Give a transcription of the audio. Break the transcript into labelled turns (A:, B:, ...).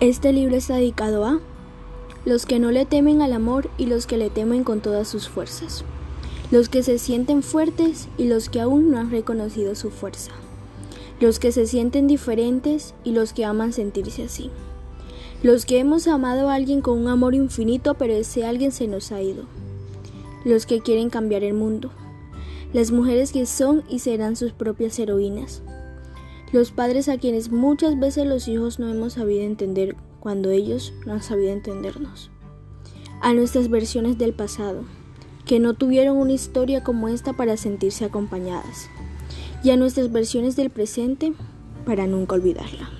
A: Este libro está dedicado a los que no le temen al amor y los que le temen con todas sus fuerzas, los que se sienten fuertes y los que aún no han reconocido su fuerza, los que se sienten diferentes y los que aman sentirse así, los que hemos amado a alguien con un amor infinito pero ese alguien se nos ha ido, los que quieren cambiar el mundo, las mujeres que son y serán sus propias heroínas, los padres a quienes muchas veces los hijos no hemos sabido entender cuando ellos no han sabido entendernos. A nuestras versiones del pasado, que no tuvieron una historia como esta para sentirse acompañadas. Y a nuestras versiones del presente, para nunca olvidarla.